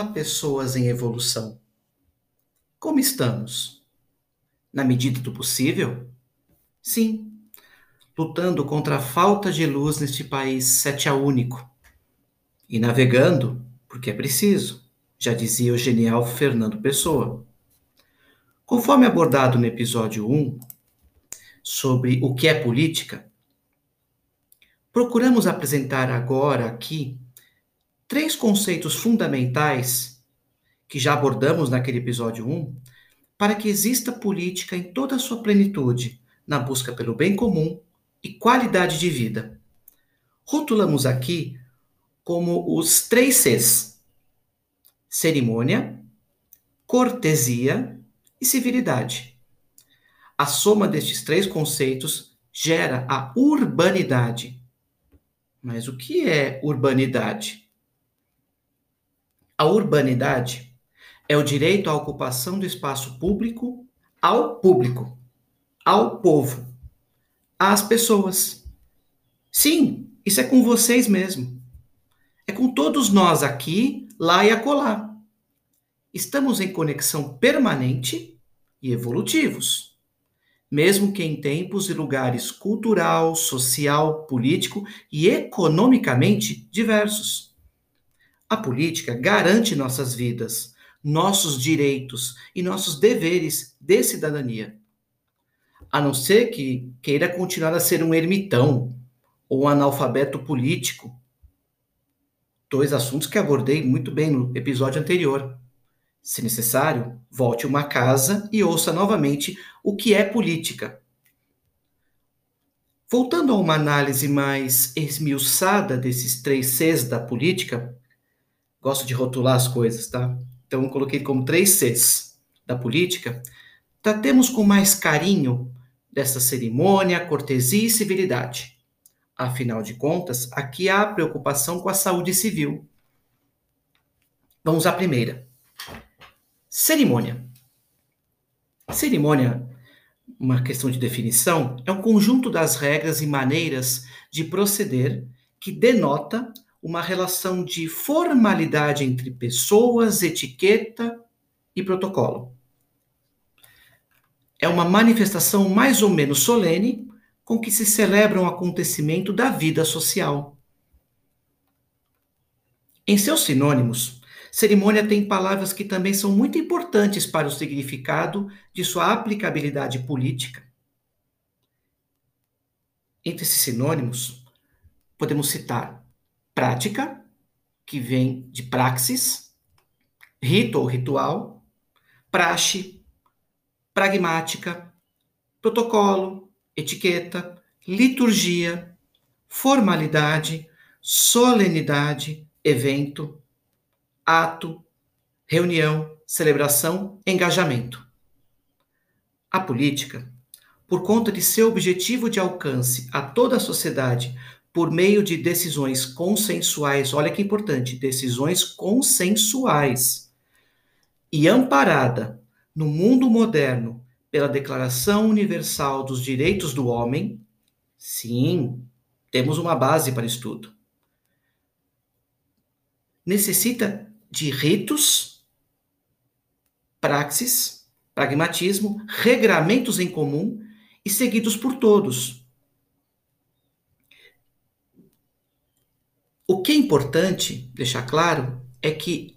Olá, pessoas em evolução. Como estamos? Na medida do possível? Sim, lutando contra a falta de luz neste país sete a único. E navegando, porque é preciso, já dizia o genial Fernando Pessoa. Conforme abordado no episódio 1, sobre o que é política, procuramos apresentar agora aqui três conceitos fundamentais que já abordamos naquele episódio 1 para que exista política em toda a sua plenitude, na busca pelo bem comum e qualidade de vida. Rotulamos aqui como os três Cs: cerimônia, cortesia e civilidade. A soma destes três conceitos gera a urbanidade. Mas o que é urbanidade? A urbanidade é o direito à ocupação do espaço público ao público, ao povo, às pessoas. Sim, isso é com vocês mesmo. É com todos nós aqui, lá e acolá. Estamos em conexão permanente e evolutivos, mesmo que em tempos e lugares cultural, social, político e economicamente diversos. A política garante nossas vidas, nossos direitos e nossos deveres de cidadania. A não ser que queira continuar a ser um ermitão ou um analfabeto político. Dois assuntos que abordei muito bem no episódio anterior. Se necessário, volte uma casa e ouça novamente o que é política. Voltando a uma análise mais esmiuçada desses três Cs da política, gosto de rotular as coisas, tá? Então, eu coloquei como três Cs da política. Tratemos com mais carinho dessa cerimônia, cortesia e civilidade. Afinal de contas, aqui há preocupação com a saúde civil. Vamos à primeira. Cerimônia. Cerimônia, uma questão de definição, é um conjunto das regras e maneiras de proceder que denota uma relação de formalidade entre pessoas, etiqueta e protocolo. É uma manifestação mais ou menos solene com que se celebra um acontecimento da vida social. Em seus sinônimos, cerimônia tem palavras que também são muito importantes para o significado de sua aplicabilidade política. Entre esses sinônimos, podemos citar prática, que vem de praxis, rito ou ritual, praxe, pragmática, protocolo, etiqueta, liturgia, formalidade, solenidade, evento, ato, reunião, celebração, engajamento. A política, por conta de seu objetivo de alcance a toda a sociedade por meio de decisões consensuais, olha que importante, decisões consensuais, e amparada no mundo moderno pela Declaração Universal dos Direitos do Homem, sim, temos uma base para estudo. Necessita de ritos, praxis, pragmatismo, regramentos em comum e seguidos por todos O que é importante deixar claro é que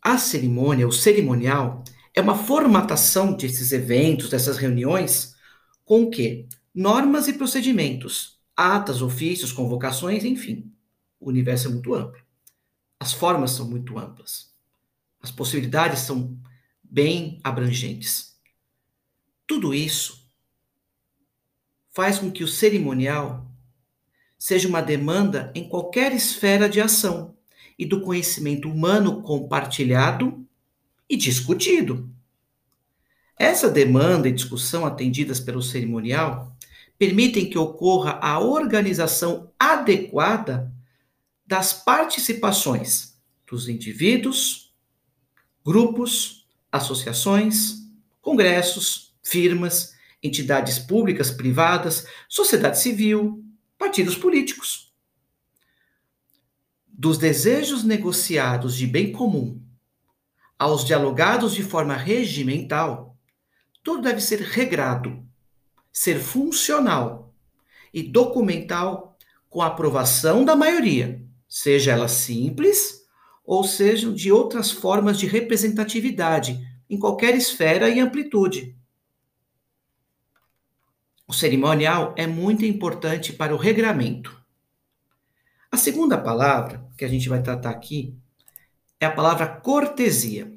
a cerimônia, o cerimonial, é uma formatação desses eventos, dessas reuniões, com o quê? Normas e procedimentos, atas, ofícios, convocações, enfim. O universo é muito amplo. As formas são muito amplas. As possibilidades são bem abrangentes. Tudo isso faz com que o cerimonial seja uma demanda em qualquer esfera de ação e do conhecimento humano compartilhado e discutido. Essa demanda e discussão atendidas pelo cerimonial permitem que ocorra a organização adequada das participações dos indivíduos, grupos, associações, congressos, firmas, entidades públicas, privadas, sociedade civil, partidos políticos. Dos desejos negociados de bem comum aos dialogados de forma regimental, tudo deve ser regrado, ser funcional e documental com a aprovação da maioria, seja ela simples ou sejam de outras formas de representatividade em qualquer esfera e amplitude. O cerimonial é muito importante para o regramento. A segunda palavra que a gente vai tratar aqui é a palavra cortesia.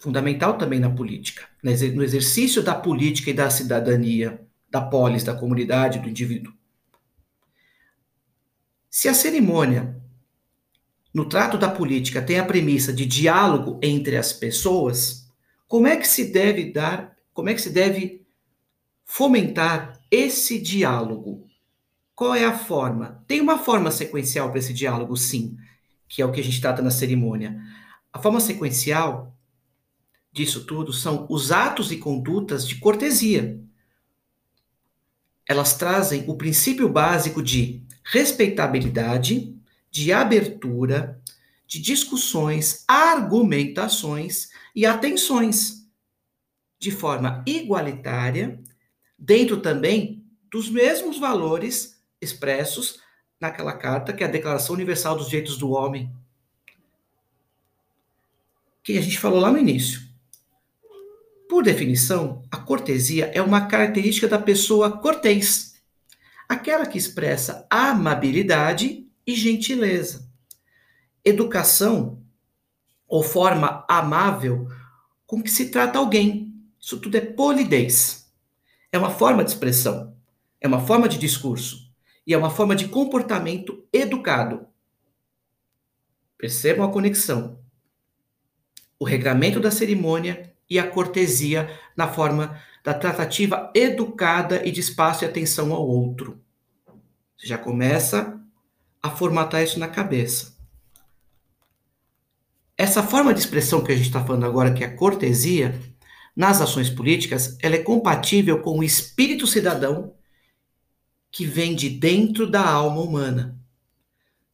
Fundamental também na política, no exercício da política e da cidadania, da polis, da comunidade, do indivíduo. Se a cerimônia no trato da política tem a premissa de diálogo entre as pessoas, como é que se deve dar, como é que se deve fomentar esse diálogo. Qual é a forma? Tem uma forma sequencial para esse diálogo, sim, que é o que a gente trata na cerimônia. A forma sequencial disso tudo são os atos e condutas de cortesia. Elas trazem o princípio básico de respeitabilidade, de abertura, de discussões, argumentações e atenções, de forma igualitária dentro também dos mesmos valores expressos naquela carta que é a Declaração Universal dos Direitos do Homem, que a gente falou lá no início. Por definição, a cortesia é uma característica da pessoa cortês, aquela que expressa amabilidade e gentileza. Educação ou forma amável com que se trata alguém. Isso tudo é polidez. É uma forma de expressão, é uma forma de discurso e é uma forma de comportamento educado. Percebam a conexão. O regramento da cerimônia e a cortesia na forma da tratativa educada e de espaço e atenção ao outro. Você já começa a formatar isso na cabeça. Essa forma de expressão que a gente está falando agora, que é a cortesia, nas ações políticas, ela é compatível com o espírito cidadão que vem de dentro da alma humana,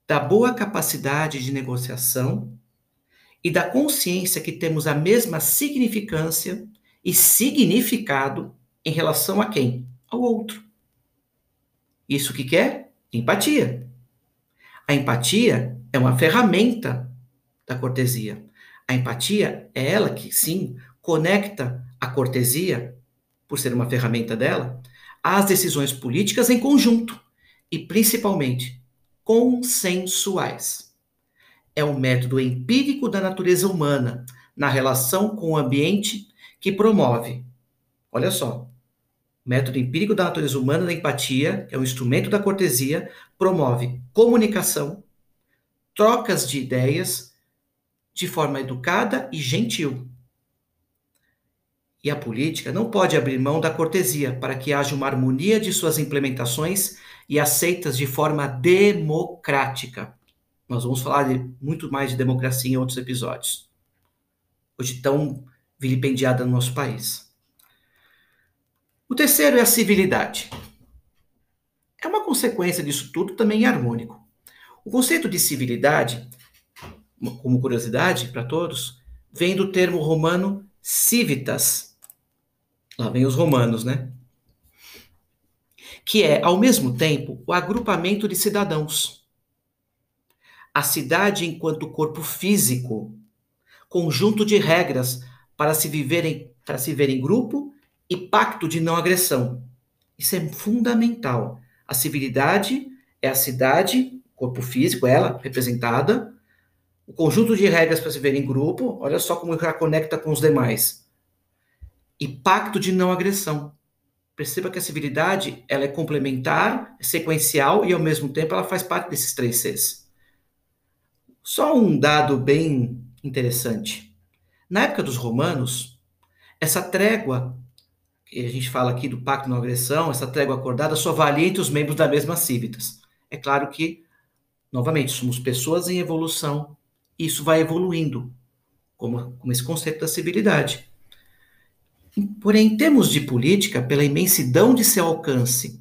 da boa capacidade de negociação e da consciência que temos a mesma significância e significado em relação a quem? Ao outro. Isso que quer? Empatia. A empatia é uma ferramenta da cortesia. A empatia é ela que, sim, conecta a cortesia, por ser uma ferramenta dela, às decisões políticas em conjunto e, principalmente, consensuais. É um método empírico da natureza humana na relação com o ambiente que promove. Olha só, método empírico da natureza humana da empatia, que é um instrumento da cortesia, promove comunicação, trocas de ideias de forma educada e gentil e a política não pode abrir mão da cortesia para que haja uma harmonia de suas implementações e aceitas de forma democrática. Nós vamos falar de, muito mais de democracia em outros episódios. Hoje tão vilipendiada no nosso país. O terceiro é a civilidade. É uma consequência disso tudo também harmônico. O conceito de civilidade, como curiosidade para todos, vem do termo romano civitas, Lá vem os romanos, né? Que é, ao mesmo tempo, o agrupamento de cidadãos. a cidade enquanto corpo físico, conjunto de regras para se viver em, para se ver em grupo e pacto de não agressão. Isso é fundamental. A civilidade é a cidade, corpo físico, ela representada, o conjunto de regras para se ver em grupo, olha só como ela conecta com os demais. E pacto de não agressão. Perceba que a civilidade ela é complementar, é sequencial e ao mesmo tempo ela faz parte desses três Cs. Só um dado bem interessante. Na época dos romanos, essa trégua, que a gente fala aqui do pacto de não agressão, essa trégua acordada só valia entre os membros da mesma civitas. É claro que, novamente, somos pessoas em evolução, isso vai evoluindo, como, como esse conceito da civilidade. Porém, em termos de política, pela imensidão de seu alcance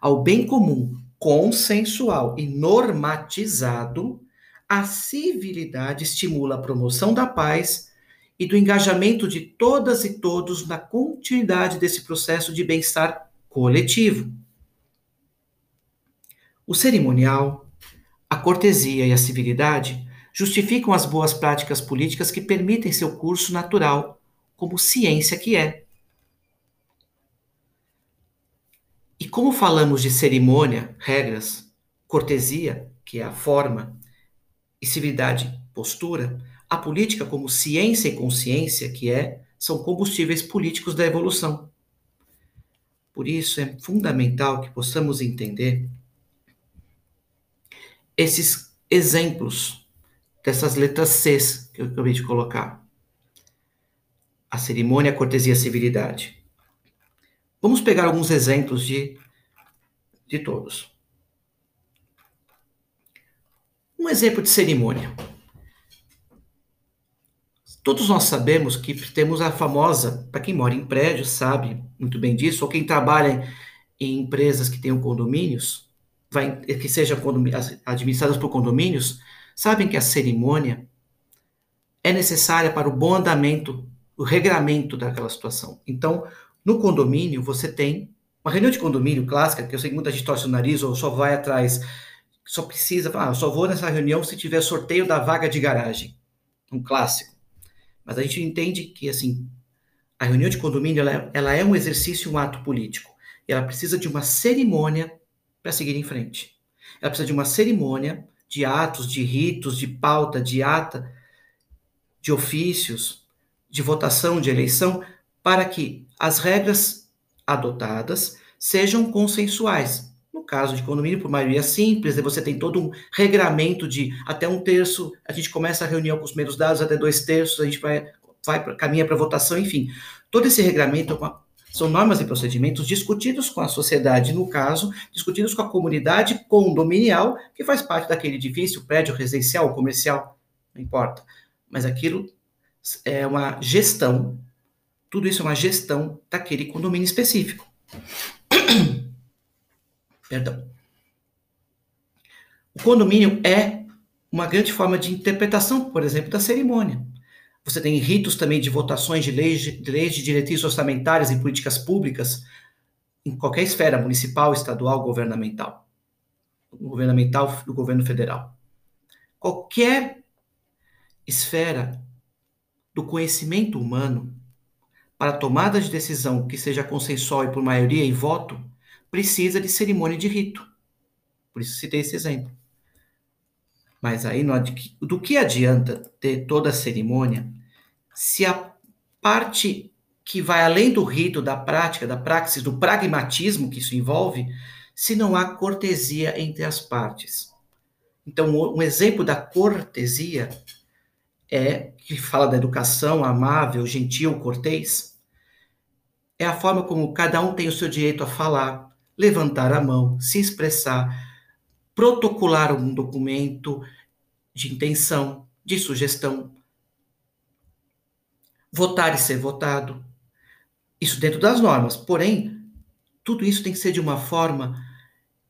ao bem comum, consensual e normatizado, a civilidade estimula a promoção da paz e do engajamento de todas e todos na continuidade desse processo de bem-estar coletivo. O cerimonial, a cortesia e a civilidade justificam as boas práticas políticas que permitem seu curso natural como ciência que é. E como falamos de cerimônia, regras, cortesia, que é a forma, e civilidade, postura, a política como ciência e consciência, que é, são combustíveis políticos da evolução. Por isso é fundamental que possamos entender esses exemplos dessas letras Cs que eu acabei de colocar a cerimônia, a cortesia a civilidade. Vamos pegar alguns exemplos de, de todos. Um exemplo de cerimônia. Todos nós sabemos que temos a famosa, para quem mora em prédio sabe muito bem disso, ou quem trabalha em empresas que tenham condomínios, vai, que sejam administradas por condomínios, sabem que a cerimônia é necessária para o bom andamento o regramento daquela situação. Então, no condomínio, você tem uma reunião de condomínio clássica, que eu sei que muita gente torce o nariz ou só vai atrás, só precisa, ah, só vou nessa reunião se tiver sorteio da vaga de garagem. Um clássico. Mas a gente entende que, assim, a reunião de condomínio, ela é, ela é um exercício, um ato político. E ela precisa de uma cerimônia para seguir em frente. Ela precisa de uma cerimônia de atos, de ritos, de pauta, de ata, de ofícios, de votação de eleição para que as regras adotadas sejam consensuais. No caso de condomínio por maioria simples, você tem todo um regramento de até um terço, a gente começa a reunião com os primeiros dados, até dois terços, a gente vai, vai caminha para votação, enfim. Todo esse regramento são normas e procedimentos discutidos com a sociedade, no caso, discutidos com a comunidade condominial, que faz parte daquele edifício, prédio residencial, comercial, não importa. Mas aquilo é uma gestão, tudo isso é uma gestão daquele condomínio específico. Perdão. O condomínio é uma grande forma de interpretação, por exemplo, da cerimônia. Você tem ritos também de votações de leis de, leis de diretrizes orçamentárias e políticas públicas em qualquer esfera, municipal, estadual, governamental. Governamental do governo federal. Qualquer esfera do conhecimento humano para tomada de decisão que seja consensual e por maioria e voto, precisa de cerimônia de rito. Por isso citei esse exemplo. Mas aí do que adianta ter toda a cerimônia se a parte que vai além do rito, da prática, da praxis, do pragmatismo que isso envolve, se não há cortesia entre as partes. Então, um exemplo da cortesia é que fala da educação amável, gentil, cortês, é a forma como cada um tem o seu direito a falar, levantar a mão, se expressar, protocolar um documento de intenção, de sugestão, votar e ser votado. Isso dentro das normas. Porém, tudo isso tem que ser de uma forma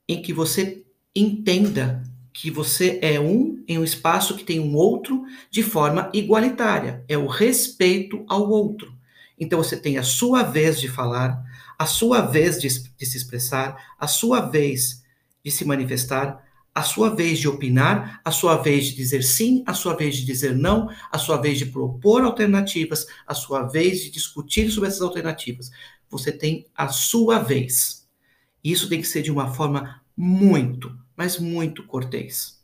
em que você entenda que você é um em um espaço que tem um outro de forma igualitária. É o respeito ao outro. Então você tem a sua vez de falar, a sua vez de, de se expressar, a sua vez de se manifestar, a sua vez de opinar, a sua vez de dizer sim, a sua vez de dizer não, a sua vez de propor alternativas, a sua vez de discutir sobre essas alternativas. Você tem a sua vez. Isso tem que ser de uma forma muito, mas muito cortês,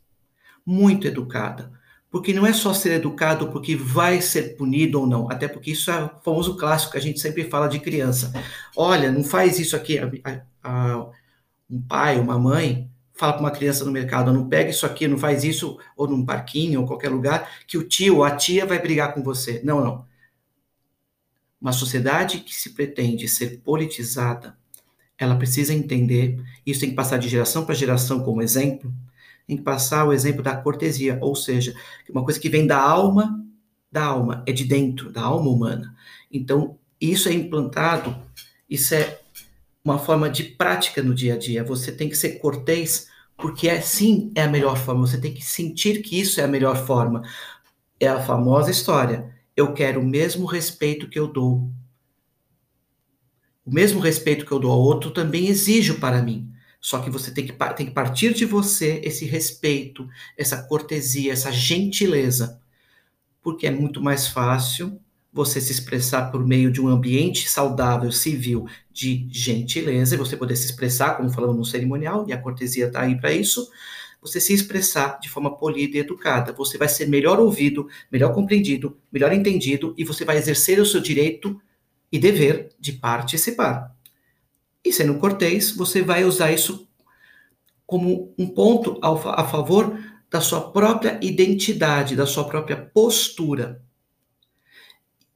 muito educada. Porque não é só ser educado porque vai ser punido ou não, até porque isso é o famoso clássico que a gente sempre fala de criança. Olha, não faz isso aqui. A, a, um pai, uma mãe, fala para uma criança no mercado, não pega isso aqui, não faz isso, ou num parquinho, ou qualquer lugar, que o tio ou a tia vai brigar com você. Não, não. Uma sociedade que se pretende ser politizada, ela precisa entender, isso tem que passar de geração para geração como exemplo, tem que passar o exemplo da cortesia, ou seja, uma coisa que vem da alma, da alma, é de dentro, da alma humana. Então, isso é implantado, isso é uma forma de prática no dia a dia. Você tem que ser cortês porque é sim é a melhor forma. Você tem que sentir que isso é a melhor forma. É a famosa história. Eu quero o mesmo respeito que eu dou. O mesmo respeito que eu dou ao outro também exijo para mim. Só que você tem que, tem que partir de você esse respeito, essa cortesia, essa gentileza. Porque é muito mais fácil você se expressar por meio de um ambiente saudável, civil, de gentileza, e você poder se expressar, como falamos no cerimonial, e a cortesia está aí para isso, você se expressar de forma polida e educada. Você vai ser melhor ouvido, melhor compreendido, melhor entendido, e você vai exercer o seu direito e dever de participar. E sendo cortês, você vai usar isso como um ponto a favor da sua própria identidade, da sua própria postura.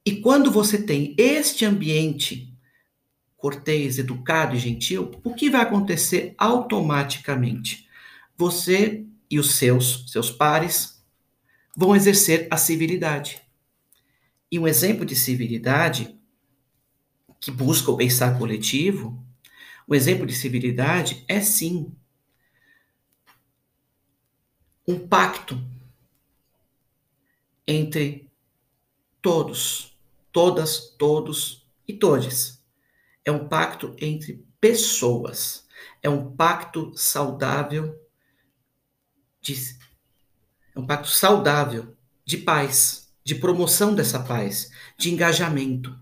E quando você tem este ambiente cortês, educado e gentil, o que vai acontecer automaticamente? Você e os seus, seus pares, vão exercer a civilidade. E um exemplo de civilidade que busca o bem-estar coletivo, um exemplo de civilidade é sim um pacto entre todos todas, todos e todes. É um pacto entre pessoas. É um pacto saudável de é um pacto saudável de paz, de promoção dessa paz, de engajamento.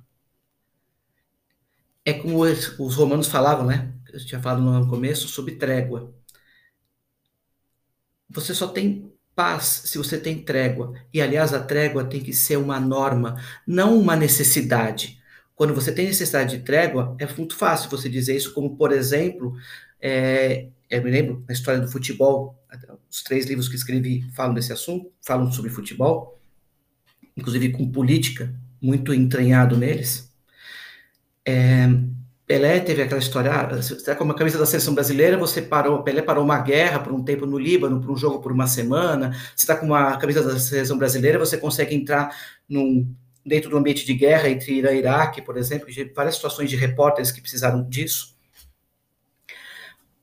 É como os romanos falavam, né? Eu tinha falado no começo sobre trégua. Você só tem paz se você tem trégua. E, aliás, a trégua tem que ser uma norma, não uma necessidade. Quando você tem necessidade de trégua, é muito fácil você dizer isso, como, por exemplo, é, eu me lembro na história do futebol, os três livros que escrevi falam desse assunto, falam sobre futebol, inclusive com política muito entranhado neles. É, Pelé teve aquela história, ah, está com uma camisa da seleção brasileira, você parou, Pelé parou uma guerra por um tempo no Líbano, por um jogo por uma semana. Você está com uma camisa da seleção brasileira, você consegue entrar num, dentro do ambiente de guerra entre Irã e Iraque, por exemplo, várias situações de repórteres que precisaram disso.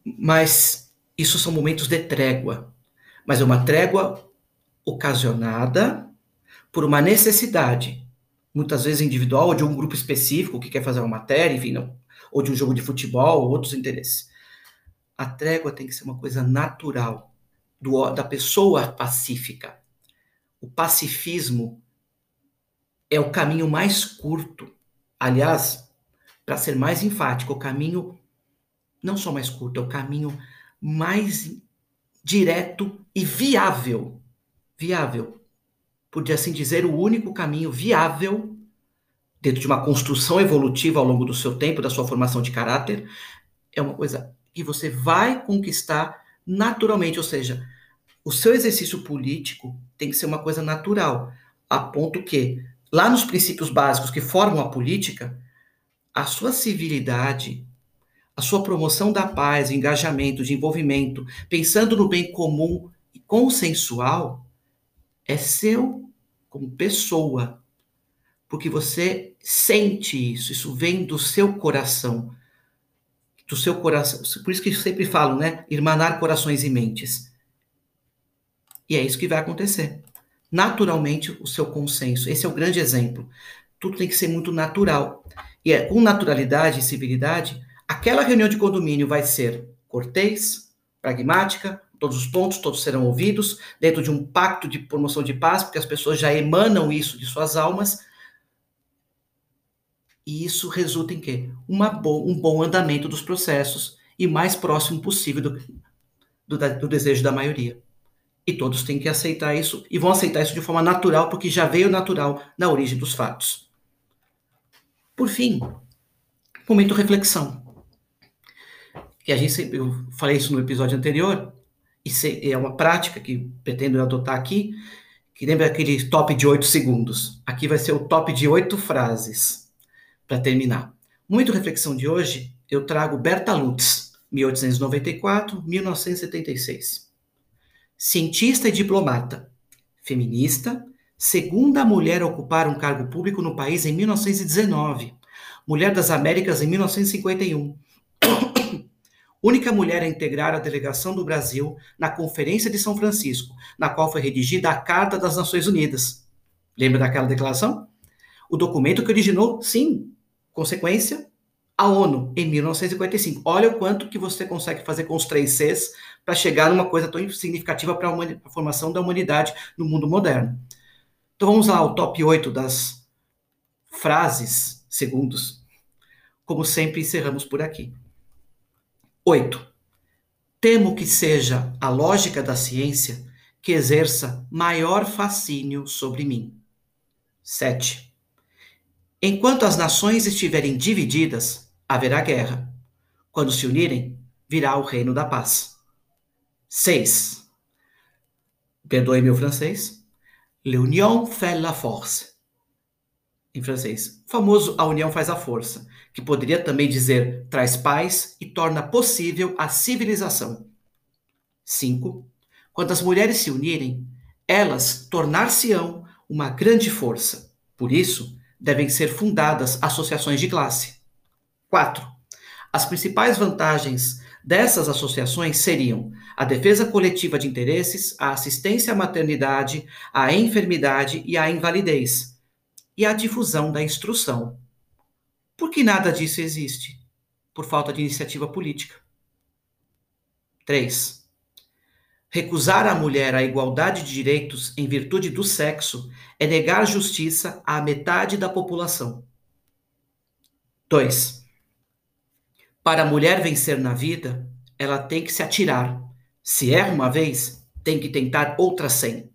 Mas isso são momentos de trégua. Mas é uma trégua ocasionada por uma necessidade, muitas vezes individual ou de um grupo específico que quer fazer uma matéria, enfim, não, ou de um jogo de futebol, ou outros interesses. A trégua tem que ser uma coisa natural, do, da pessoa pacífica. O pacifismo é o caminho mais curto. Aliás, para ser mais enfático, o caminho não só mais curto, é o caminho mais direto e viável. Viável. Por assim dizer, o único caminho viável dentro de uma construção evolutiva ao longo do seu tempo, da sua formação de caráter, é uma coisa que você vai conquistar naturalmente, ou seja, o seu exercício político tem que ser uma coisa natural, a ponto que, lá nos princípios básicos que formam a política, a sua civilidade, a sua promoção da paz, engajamento, de envolvimento, pensando no bem comum e consensual, é seu como pessoa, porque você sente isso, isso vem do seu coração. Do seu coração. Por isso que sempre falo, né? Irmanar corações e mentes. E é isso que vai acontecer. Naturalmente, o seu consenso. Esse é o grande exemplo. Tudo tem que ser muito natural. E é com naturalidade e civilidade, aquela reunião de condomínio vai ser cortês, pragmática, todos os pontos, todos serão ouvidos, dentro de um pacto de promoção de paz, porque as pessoas já emanam isso de suas almas. E isso resulta em quê? Uma bo um bom andamento dos processos e mais próximo possível do, do, do desejo da maioria. E todos têm que aceitar isso e vão aceitar isso de forma natural, porque já veio natural na origem dos fatos. Por fim, momento reflexão. Que a gente, eu falei isso no episódio anterior, e é uma prática que pretendo adotar aqui, que lembra aquele top de oito segundos. Aqui vai ser o top de oito frases, para terminar. Muito reflexão de hoje, eu trago Berta Lutz, 1894-1976. Cientista e diplomata, feminista, segunda mulher a ocupar um cargo público no país em 1919, mulher das Américas em 1951 única mulher a integrar a delegação do Brasil na Conferência de São Francisco, na qual foi redigida a Carta das Nações Unidas. Lembra daquela declaração? O documento que originou, sim, consequência, a ONU, em 1955. Olha o quanto que você consegue fazer com os três Cs para chegar numa coisa tão significativa para a formação da humanidade no mundo moderno. Então vamos lá ao top 8 das frases, segundos. Como sempre, encerramos por aqui. 8. Temo que seja a lógica da ciência que exerça maior fascínio sobre mim. 7. Enquanto as nações estiverem divididas, haverá guerra. Quando se unirem, virá o reino da paz. 6. Perdoe meu francês. L'union fait la force. Em francês. Famoso a união faz a força que poderia também dizer traz paz e torna possível a civilização. 5. Quando as mulheres se unirem, elas tornar-se-ão uma grande força. Por isso, devem ser fundadas associações de classe. 4. As principais vantagens dessas associações seriam a defesa coletiva de interesses, a assistência à maternidade, à enfermidade e à invalidez, e a difusão da instrução. Por que nada disso existe? Por falta de iniciativa política. 3. Recusar à mulher a igualdade de direitos em virtude do sexo é negar justiça à metade da população. 2. Para a mulher vencer na vida, ela tem que se atirar. Se erra uma vez, tem que tentar outras cem.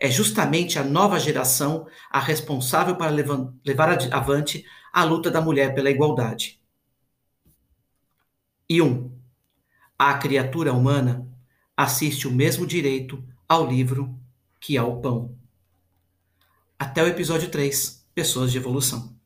É justamente a nova geração a responsável para levar avante a luta da mulher pela igualdade. E um, a criatura humana assiste o mesmo direito ao livro que ao pão. Até o episódio 3, Pessoas de Evolução.